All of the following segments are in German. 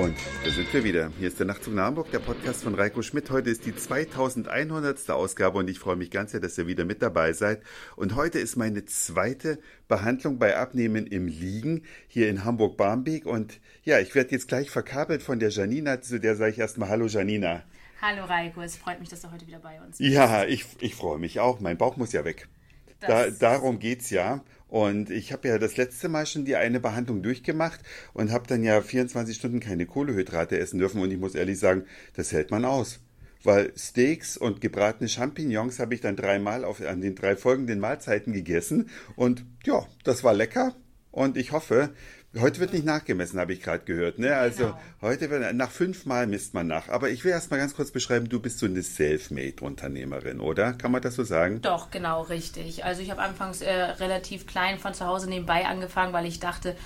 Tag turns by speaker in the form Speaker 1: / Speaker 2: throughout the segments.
Speaker 1: Und da sind wir wieder. Hier ist der Nachtzug nach Hamburg, der Podcast von Reiko Schmidt. Heute ist die 2100. Ausgabe und ich freue mich ganz sehr, dass ihr wieder mit dabei seid. Und heute ist meine zweite Behandlung bei Abnehmen im Liegen hier in Hamburg-Barmbek. Und ja, ich werde jetzt gleich verkabelt von der Janina, zu der sage ich erstmal Hallo Janina.
Speaker 2: Hallo Reiko, es freut mich, dass du heute wieder bei uns
Speaker 1: bist. Ja, ich, ich freue mich auch. Mein Bauch muss ja weg. Da, darum geht's ja. Und ich habe ja das letzte Mal schon die eine Behandlung durchgemacht und habe dann ja 24 Stunden keine Kohlehydrate essen dürfen. Und ich muss ehrlich sagen, das hält man aus. Weil Steaks und gebratene Champignons habe ich dann dreimal auf, an den drei folgenden Mahlzeiten gegessen. Und ja, das war lecker. Und ich hoffe, Heute wird nicht nachgemessen, habe ich gerade gehört. Ne? Also genau. heute wird nach fünfmal misst man nach. Aber ich will erst mal ganz kurz beschreiben, du bist so eine Selfmade-Unternehmerin, oder? Kann man das so sagen?
Speaker 2: Doch, genau, richtig. Also ich habe anfangs äh, relativ klein von zu Hause nebenbei angefangen, weil ich dachte,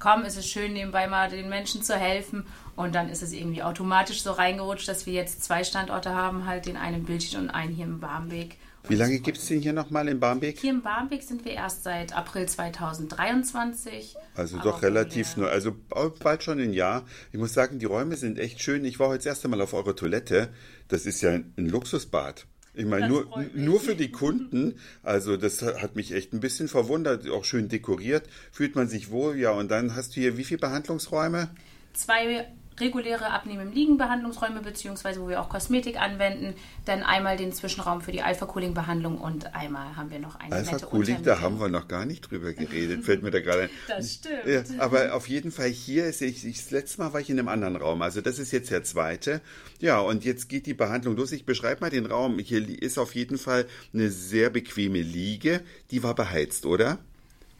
Speaker 2: komm, es ist schön, nebenbei mal den Menschen zu helfen. Und dann ist es irgendwie automatisch so reingerutscht, dass wir jetzt zwei Standorte haben, halt den einen in Bildchen und einen hier im Barmbek.
Speaker 1: Wie lange gibt es den hier nochmal in Barmbek?
Speaker 2: Hier in Barmbek sind wir erst seit April 2023.
Speaker 1: Also doch relativ neu, also bald schon ein Jahr. Ich muss sagen, die Räume sind echt schön. Ich war heute das erste Mal auf eurer Toilette. Das ist ja ein Luxusbad. Ich meine, nur, nur für die Kunden, also das hat mich echt ein bisschen verwundert, auch schön dekoriert, fühlt man sich wohl, ja. Und dann hast du hier wie viele Behandlungsräume?
Speaker 2: Zwei reguläre Abnehmen im Liegen Behandlungsräume beziehungsweise wo wir auch Kosmetik anwenden, dann einmal den Zwischenraum für die Alpha-Cooling-Behandlung und einmal haben wir noch eine
Speaker 1: Alpha-Cooling, da haben wir noch gar nicht drüber geredet, fällt mir da gerade ein.
Speaker 2: Das stimmt.
Speaker 1: Ja, aber auf jeden Fall hier ist ich, ich, das letzte Mal war ich in einem anderen Raum, also das ist jetzt der zweite. Ja, und jetzt geht die Behandlung los. Ich beschreibe mal den Raum. Hier ist auf jeden Fall eine sehr bequeme Liege, die war beheizt, oder?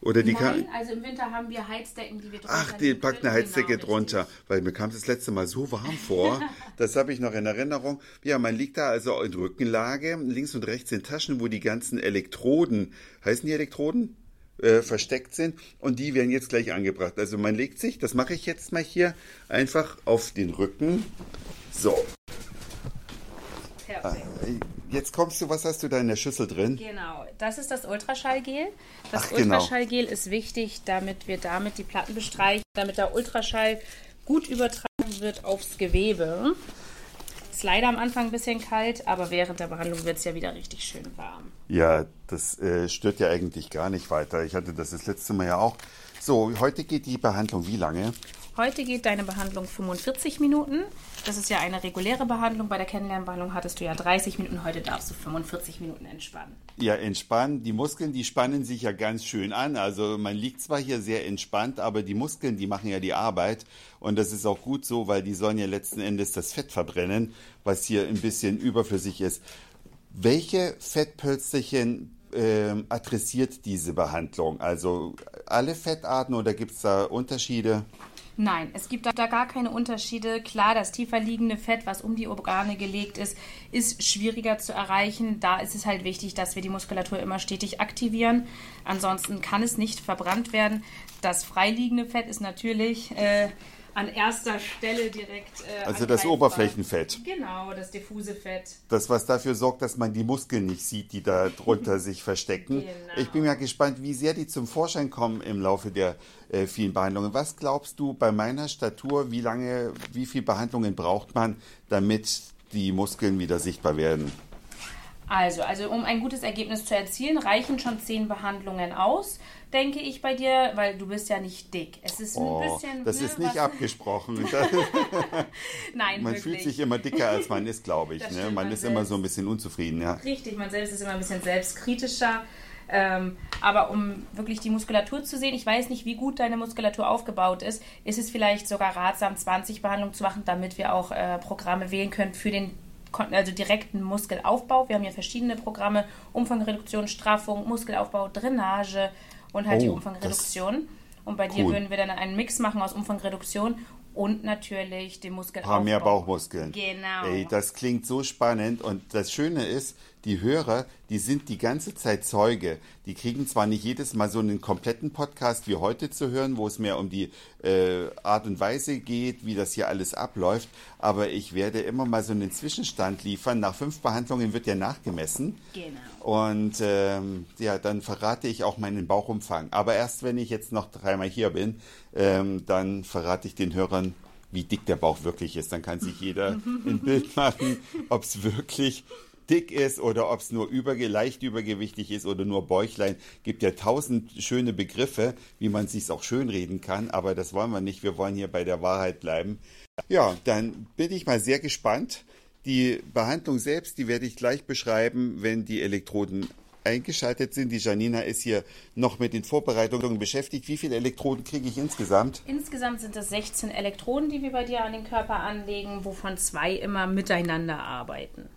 Speaker 1: Oder die
Speaker 2: Nein, also im Winter haben wir Heizdecken, die wir
Speaker 1: drunter Ach, die packt eine Heizdecke genau, drunter, weil mir kam es das letzte Mal so warm vor. das habe ich noch in Erinnerung. Ja, man liegt da also in Rückenlage, links und rechts in Taschen, wo die ganzen Elektroden, heißen die Elektroden? Äh, versteckt sind und die werden jetzt gleich angebracht. Also man legt sich, das mache ich jetzt mal hier, einfach auf den Rücken. So. Jetzt kommst du, was hast du da in der Schüssel drin?
Speaker 2: Genau, das ist das Ultraschallgel. Das Ach, genau. Ultraschallgel ist wichtig, damit wir damit die Platten bestreichen, damit der Ultraschall gut übertragen wird aufs Gewebe. Ist leider am Anfang ein bisschen kalt, aber während der Behandlung wird es ja wieder richtig schön warm.
Speaker 1: Ja, das äh, stört ja eigentlich gar nicht weiter. Ich hatte das das letzte Mal ja auch. So, heute geht die Behandlung wie lange?
Speaker 2: Heute geht deine Behandlung 45 Minuten. Das ist ja eine reguläre Behandlung. Bei der Kennenlernbehandlung hattest du ja 30 Minuten. Heute darfst du 45 Minuten entspannen.
Speaker 1: Ja, entspannen. Die Muskeln, die spannen sich ja ganz schön an. Also man liegt zwar hier sehr entspannt, aber die Muskeln, die machen ja die Arbeit. Und das ist auch gut so, weil die sollen ja letzten Endes das Fett verbrennen, was hier ein bisschen überflüssig ist. Welche Fettpölsterchen äh, adressiert diese Behandlung? Also alle Fettarten oder gibt es da Unterschiede?
Speaker 2: Nein, es gibt da gar keine Unterschiede. Klar, das tiefer liegende Fett, was um die Organe gelegt ist, ist schwieriger zu erreichen. Da ist es halt wichtig, dass wir die Muskulatur immer stetig aktivieren. Ansonsten kann es nicht verbrannt werden. Das freiliegende Fett ist natürlich äh, an erster Stelle direkt.
Speaker 1: Äh, also das Oberflächenfett.
Speaker 2: Genau, das diffuse Fett.
Speaker 1: Das, was dafür sorgt, dass man die Muskeln nicht sieht, die da drunter sich verstecken. Genau. Ich bin ja gespannt, wie sehr die zum Vorschein kommen im Laufe der äh, vielen Behandlungen. Was glaubst du bei meiner Statur, wie lange, wie viele Behandlungen braucht man, damit die Muskeln wieder sichtbar werden?
Speaker 2: Also, also um ein gutes Ergebnis zu erzielen, reichen schon zehn Behandlungen aus, denke ich bei dir, weil du bist ja nicht dick. Es ist
Speaker 1: oh, ein bisschen. Das ne, ist nicht abgesprochen.
Speaker 2: Nein,
Speaker 1: man
Speaker 2: wirklich.
Speaker 1: fühlt sich immer dicker, als man ist, glaube ich. Ne? Man, man ist selbst. immer so ein bisschen unzufrieden. Ja.
Speaker 2: Richtig, man selbst ist immer ein bisschen selbstkritischer. Ähm, aber um wirklich die Muskulatur zu sehen, ich weiß nicht, wie gut deine Muskulatur aufgebaut ist, ist es vielleicht sogar ratsam, 20 Behandlungen zu machen, damit wir auch äh, Programme wählen können für den also direkten Muskelaufbau. Wir haben ja verschiedene Programme, Umfangreduktion, Straffung, Muskelaufbau, Drainage und halt oh, die Umfangreduktion. Und bei dir würden wir dann einen Mix machen aus Umfangreduktion und natürlich dem Muskelaufbau.
Speaker 1: Paar mehr Bauchmuskeln.
Speaker 2: Genau.
Speaker 1: Ey, das klingt so spannend und das Schöne ist, die Hörer, die sind die ganze Zeit Zeuge. Die kriegen zwar nicht jedes Mal so einen kompletten Podcast wie heute zu hören, wo es mehr um die äh, Art und Weise geht, wie das hier alles abläuft, aber ich werde immer mal so einen Zwischenstand liefern. Nach fünf Behandlungen wird ja nachgemessen.
Speaker 2: Genau.
Speaker 1: Und ähm, ja, dann verrate ich auch meinen Bauchumfang. Aber erst wenn ich jetzt noch dreimal hier bin, ähm, dann verrate ich den Hörern, wie dick der Bauch wirklich ist. Dann kann sich jeder ein Bild machen, ob es wirklich dick ist oder ob es nur überge leicht übergewichtig ist oder nur Bäuchlein. Gibt ja tausend schöne Begriffe, wie man sich auch schönreden kann, aber das wollen wir nicht. Wir wollen hier bei der Wahrheit bleiben. Ja, dann bin ich mal sehr gespannt. Die Behandlung selbst, die werde ich gleich beschreiben, wenn die Elektroden eingeschaltet sind. Die Janina ist hier noch mit den Vorbereitungen beschäftigt. Wie viele Elektroden kriege ich insgesamt?
Speaker 2: Insgesamt sind es 16 Elektroden, die wir bei dir an den Körper anlegen, wovon zwei immer miteinander arbeiten.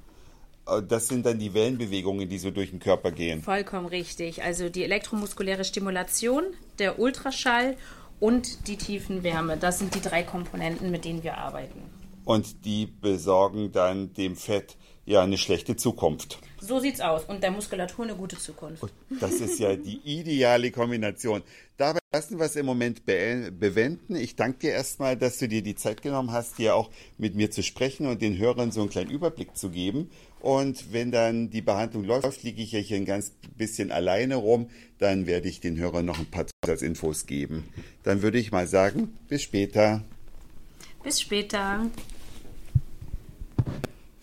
Speaker 1: Äh, das sind dann die Wellenbewegungen, die so durch den Körper gehen.
Speaker 2: Vollkommen richtig. Also die elektromuskuläre Stimulation, der Ultraschall und die Tiefenwärme. Das sind die drei Komponenten, mit denen wir arbeiten.
Speaker 1: Und die besorgen dann dem Fett ja eine schlechte Zukunft.
Speaker 2: So sieht's aus. Und der Muskulatur eine gute Zukunft.
Speaker 1: Das ist ja die ideale Kombination. Dabei lassen wir es im Moment be bewenden. Ich danke dir erstmal, dass du dir die Zeit genommen hast, hier auch mit mir zu sprechen und den Hörern so einen kleinen Überblick zu geben. Und wenn dann die Behandlung läuft, liege ich ja hier ein ganz bisschen alleine rum. Dann werde ich den Hörern noch ein paar Zusatzinfos geben. Dann würde ich mal sagen, bis später.
Speaker 2: Bis später.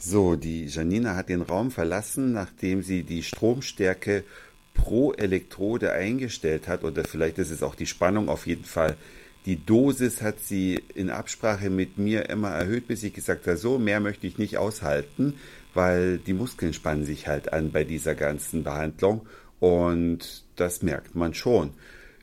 Speaker 1: So, die Janina hat den Raum verlassen, nachdem sie die Stromstärke pro Elektrode eingestellt hat, oder vielleicht ist es auch die Spannung auf jeden Fall. Die Dosis hat sie in Absprache mit mir immer erhöht, bis ich gesagt habe, so mehr möchte ich nicht aushalten, weil die Muskeln spannen sich halt an bei dieser ganzen Behandlung und das merkt man schon.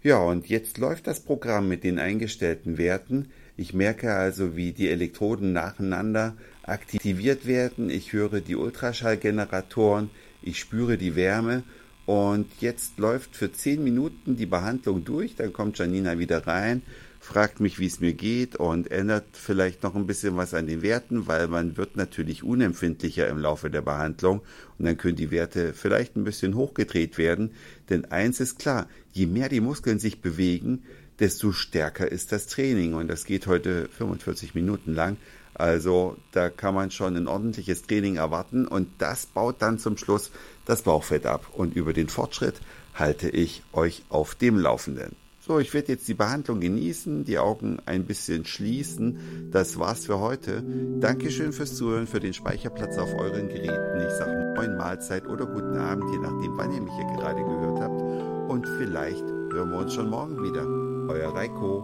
Speaker 1: Ja, und jetzt läuft das Programm mit den eingestellten Werten. Ich merke also, wie die Elektroden nacheinander aktiviert werden. Ich höre die Ultraschallgeneratoren, ich spüre die Wärme und jetzt läuft für zehn Minuten die Behandlung durch. Dann kommt Janina wieder rein, fragt mich, wie es mir geht und ändert vielleicht noch ein bisschen was an den Werten, weil man wird natürlich unempfindlicher im Laufe der Behandlung und dann können die Werte vielleicht ein bisschen hochgedreht werden. Denn eins ist klar, je mehr die Muskeln sich bewegen, desto stärker ist das Training. Und das geht heute 45 Minuten lang. Also da kann man schon ein ordentliches Training erwarten und das baut dann zum Schluss das Bauchfett ab. Und über den Fortschritt halte ich euch auf dem Laufenden. So, ich werde jetzt die Behandlung genießen, die Augen ein bisschen schließen. Das war's für heute. Dankeschön fürs Zuhören, für den Speicherplatz auf euren Geräten. Ich sage Moin Mahlzeit oder guten Abend, je nachdem, wann ihr mich hier gerade gehört habt. Und vielleicht hören wir uns schon morgen wieder. Euer Reiko.